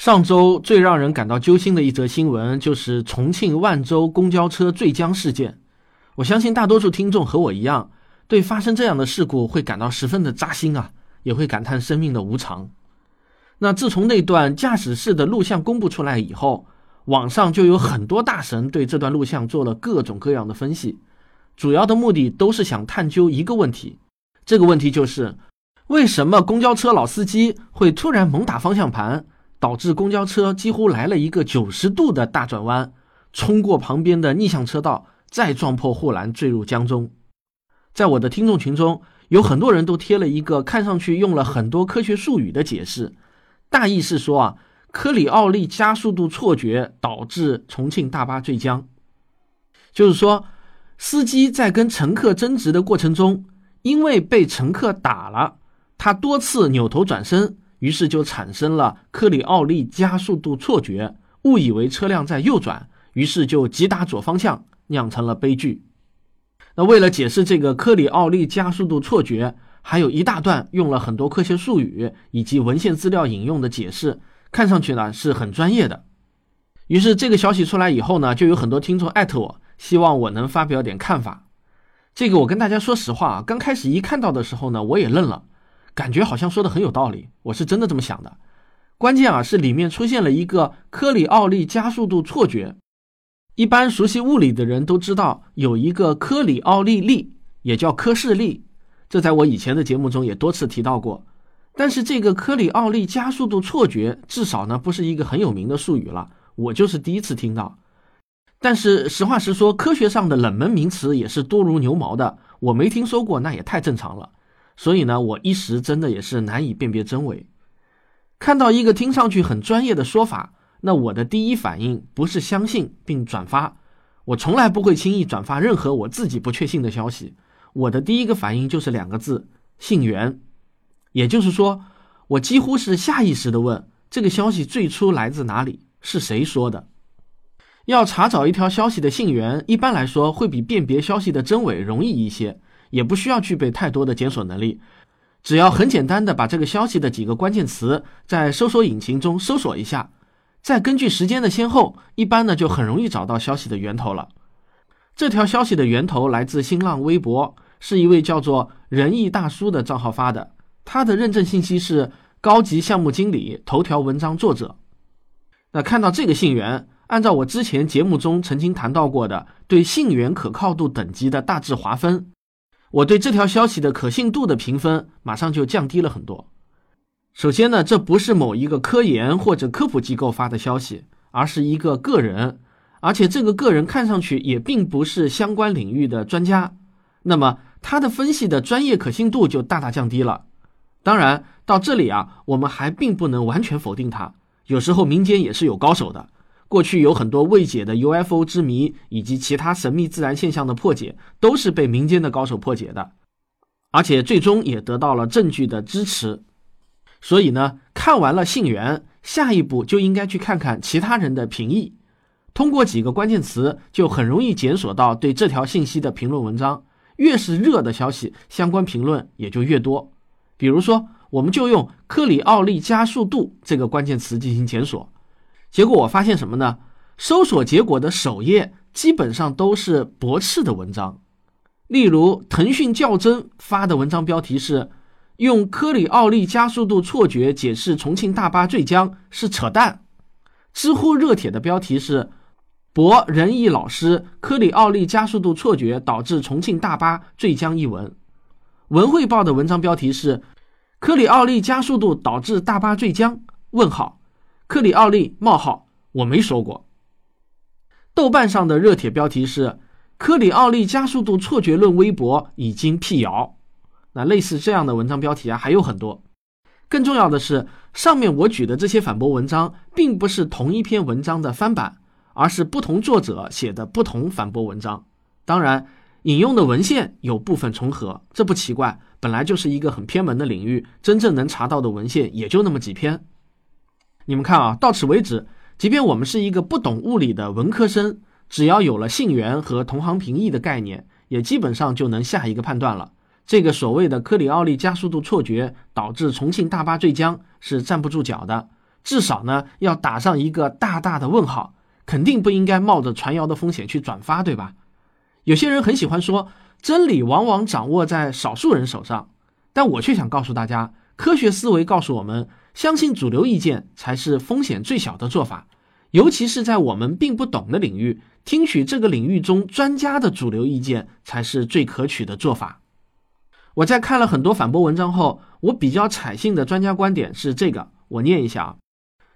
上周最让人感到揪心的一则新闻，就是重庆万州公交车坠江事件。我相信大多数听众和我一样，对发生这样的事故会感到十分的扎心啊，也会感叹生命的无常。那自从那段驾驶室的录像公布出来以后，网上就有很多大神对这段录像做了各种各样的分析，主要的目的都是想探究一个问题，这个问题就是为什么公交车老司机会突然猛打方向盘？导致公交车几乎来了一个九十度的大转弯，冲过旁边的逆向车道，再撞破护栏坠入江中。在我的听众群中，有很多人都贴了一个看上去用了很多科学术语的解释，大意是说啊，科里奥利加速度错觉导致重庆大巴坠江，就是说，司机在跟乘客争执的过程中，因为被乘客打了，他多次扭头转身。于是就产生了科里奥利加速度错觉，误以为车辆在右转，于是就急打左方向，酿成了悲剧。那为了解释这个科里奥利加速度错觉，还有一大段用了很多科学术语以及文献资料引用的解释，看上去呢是很专业的。于是这个消息出来以后呢，就有很多听众艾特我，希望我能发表点看法。这个我跟大家说实话啊，刚开始一看到的时候呢，我也愣了。感觉好像说的很有道理，我是真的这么想的。关键啊是里面出现了一个科里奥利加速度错觉。一般熟悉物理的人都知道有一个科里奥利力，也叫科氏力，这在我以前的节目中也多次提到过。但是这个科里奥利加速度错觉，至少呢不是一个很有名的术语了，我就是第一次听到。但是实话实说，科学上的冷门名词也是多如牛毛的，我没听说过，那也太正常了。所以呢，我一时真的也是难以辨别真伪。看到一个听上去很专业的说法，那我的第一反应不是相信并转发。我从来不会轻易转发任何我自己不确信的消息。我的第一个反应就是两个字：信源。也就是说，我几乎是下意识的问这个消息最初来自哪里，是谁说的。要查找一条消息的信源，一般来说会比辨别消息的真伪容易一些。也不需要具备太多的检索能力，只要很简单的把这个消息的几个关键词在搜索引擎中搜索一下，再根据时间的先后，一般呢就很容易找到消息的源头了。这条消息的源头来自新浪微博，是一位叫做仁义大叔的账号发的，他的认证信息是高级项目经理、头条文章作者。那看到这个信源，按照我之前节目中曾经谈到过的对信源可靠度等级的大致划分。我对这条消息的可信度的评分马上就降低了很多。首先呢，这不是某一个科研或者科普机构发的消息，而是一个个人，而且这个个人看上去也并不是相关领域的专家，那么他的分析的专业可信度就大大降低了。当然，到这里啊，我们还并不能完全否定他，有时候民间也是有高手的。过去有很多未解的 UFO 之谜，以及其他神秘自然现象的破解，都是被民间的高手破解的，而且最终也得到了证据的支持。所以呢，看完了信源，下一步就应该去看看其他人的评议。通过几个关键词，就很容易检索到对这条信息的评论文章。越是热的消息，相关评论也就越多。比如说，我们就用克里奥利加速度这个关键词进行检索。结果我发现什么呢？搜索结果的首页基本上都是驳斥的文章，例如腾讯较真发的文章标题是“用科里奥利加速度错觉解释重庆大巴坠江是扯淡”，知乎热帖的标题是“博仁义老师科里奥利加速度错觉导致重庆大巴坠江”一文，文汇报的文章标题是“科里奥利加速度导致大巴坠江？”问号。克里奥利冒号，我没说过。豆瓣上的热帖标题是“科里奥利加速度错觉论微博已经辟谣”。那类似这样的文章标题啊还有很多。更重要的是，上面我举的这些反驳文章，并不是同一篇文章的翻版，而是不同作者写的不同反驳文章。当然，引用的文献有部分重合，这不奇怪，本来就是一个很偏门的领域，真正能查到的文献也就那么几篇。你们看啊，到此为止，即便我们是一个不懂物理的文科生，只要有了信源和同行评议的概念，也基本上就能下一个判断了。这个所谓的科里奥利加速度错觉导致重庆大巴坠江是站不住脚的，至少呢要打上一个大大的问号，肯定不应该冒着传谣的风险去转发，对吧？有些人很喜欢说，真理往往掌握在少数人手上，但我却想告诉大家，科学思维告诉我们，相信主流意见才是风险最小的做法，尤其是在我们并不懂的领域，听取这个领域中专家的主流意见才是最可取的做法。我在看了很多反驳文章后，我比较采信的专家观点是这个，我念一下啊。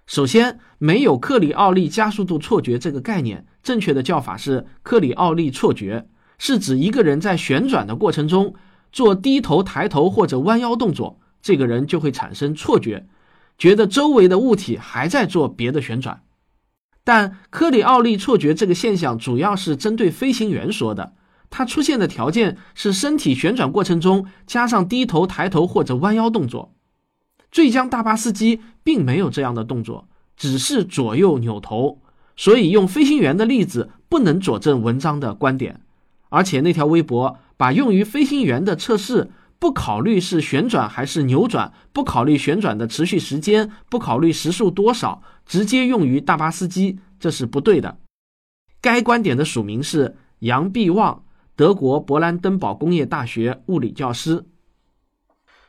首先，没有克里奥利加速度错觉这个概念，正确的叫法是克里奥利错觉，是指一个人在旋转的过程中做低头、抬头或者弯腰动作，这个人就会产生错觉，觉得周围的物体还在做别的旋转。但科里奥利错觉这个现象主要是针对飞行员说的，它出现的条件是身体旋转过程中加上低头、抬头或者弯腰动作。坠江大巴司机并没有这样的动作，只是左右扭头，所以用飞行员的例子不能佐证文章的观点。而且那条微博把用于飞行员的测试，不考虑是旋转还是扭转，不考虑旋转的持续时间，不考虑时速多少，直接用于大巴司机，这是不对的。该观点的署名是杨必旺，德国勃兰登堡工业大学物理教师。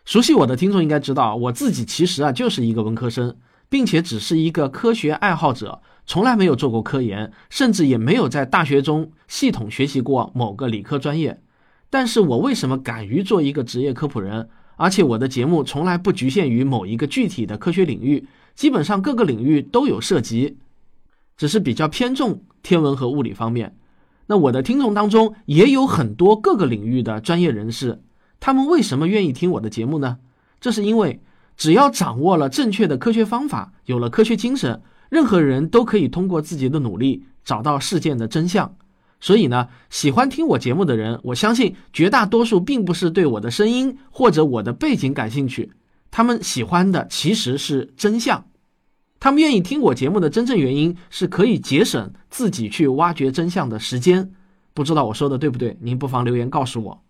熟悉我的听众应该知道，我自己其实啊就是一个文科生，并且只是一个科学爱好者，从来没有做过科研，甚至也没有在大学中系统学习过某个理科专业。但是我为什么敢于做一个职业科普人？而且我的节目从来不局限于某一个具体的科学领域，基本上各个领域都有涉及，只是比较偏重天文和物理方面。那我的听众当中也有很多各个领域的专业人士。他们为什么愿意听我的节目呢？这是因为，只要掌握了正确的科学方法，有了科学精神，任何人都可以通过自己的努力找到事件的真相。所以呢，喜欢听我节目的人，我相信绝大多数并不是对我的声音或者我的背景感兴趣，他们喜欢的其实是真相。他们愿意听我节目的真正原因是可以节省自己去挖掘真相的时间。不知道我说的对不对？您不妨留言告诉我。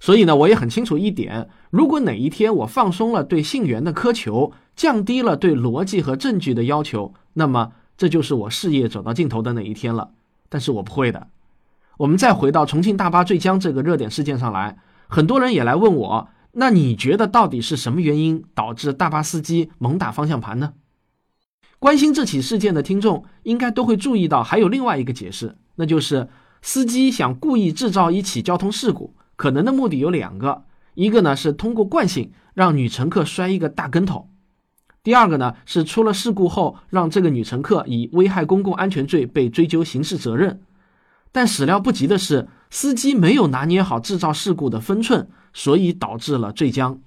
所以呢，我也很清楚一点：如果哪一天我放松了对信源的苛求，降低了对逻辑和证据的要求，那么这就是我事业走到尽头的那一天了。但是我不会的。我们再回到重庆大巴坠江这个热点事件上来，很多人也来问我：那你觉得到底是什么原因导致大巴司机猛打方向盘呢？关心这起事件的听众应该都会注意到，还有另外一个解释，那就是司机想故意制造一起交通事故。可能的目的有两个，一个呢是通过惯性让女乘客摔一个大跟头，第二个呢是出了事故后让这个女乘客以危害公共安全罪被追究刑事责任。但始料不及的是，司机没有拿捏好制造事故的分寸，所以导致了坠江。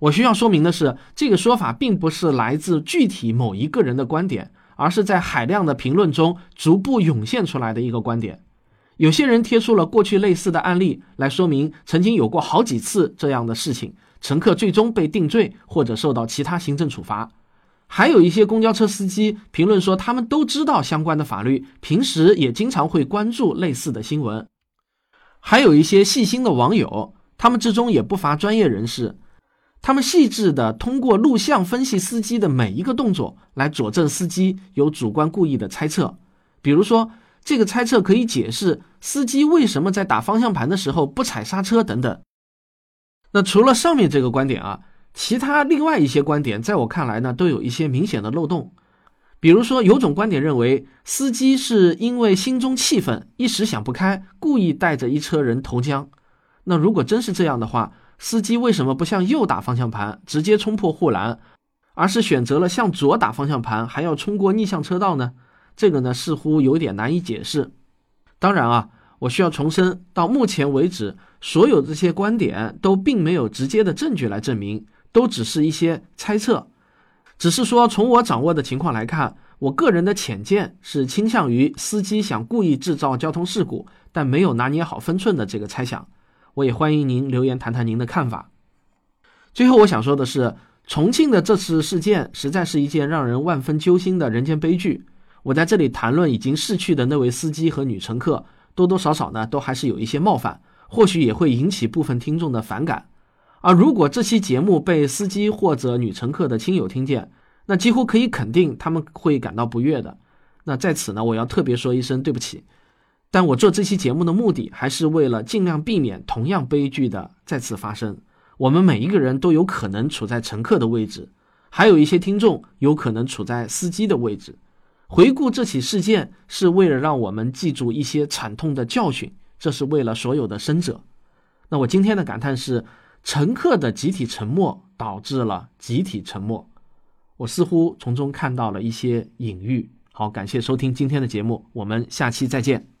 我需要说明的是，这个说法并不是来自具体某一个人的观点，而是在海量的评论中逐步涌现出来的一个观点。有些人贴出了过去类似的案例来说明，曾经有过好几次这样的事情，乘客最终被定罪或者受到其他行政处罚。还有一些公交车司机评论说，他们都知道相关的法律，平时也经常会关注类似的新闻。还有一些细心的网友，他们之中也不乏专业人士，他们细致地通过录像分析司机的每一个动作，来佐证司机有主观故意的猜测，比如说。这个猜测可以解释司机为什么在打方向盘的时候不踩刹车等等。那除了上面这个观点啊，其他另外一些观点，在我看来呢，都有一些明显的漏洞。比如说，有种观点认为司机是因为心中气愤，一时想不开，故意带着一车人投江。那如果真是这样的话，司机为什么不向右打方向盘，直接冲破护栏，而是选择了向左打方向盘，还要冲过逆向车道呢？这个呢，似乎有点难以解释。当然啊，我需要重申，到目前为止，所有这些观点都并没有直接的证据来证明，都只是一些猜测。只是说，从我掌握的情况来看，我个人的浅见是倾向于司机想故意制造交通事故，但没有拿捏好分寸的这个猜想。我也欢迎您留言谈谈您的看法。最后，我想说的是，重庆的这次事件实在是一件让人万分揪心的人间悲剧。我在这里谈论已经逝去的那位司机和女乘客，多多少少呢，都还是有一些冒犯，或许也会引起部分听众的反感。而，如果这期节目被司机或者女乘客的亲友听见，那几乎可以肯定他们会感到不悦的。那在此呢，我要特别说一声对不起。但我做这期节目的目的，还是为了尽量避免同样悲剧的再次发生。我们每一个人都有可能处在乘客的位置，还有一些听众有可能处在司机的位置。回顾这起事件，是为了让我们记住一些惨痛的教训，这是为了所有的生者。那我今天的感叹是：乘客的集体沉默导致了集体沉默。我似乎从中看到了一些隐喻。好，感谢收听今天的节目，我们下期再见。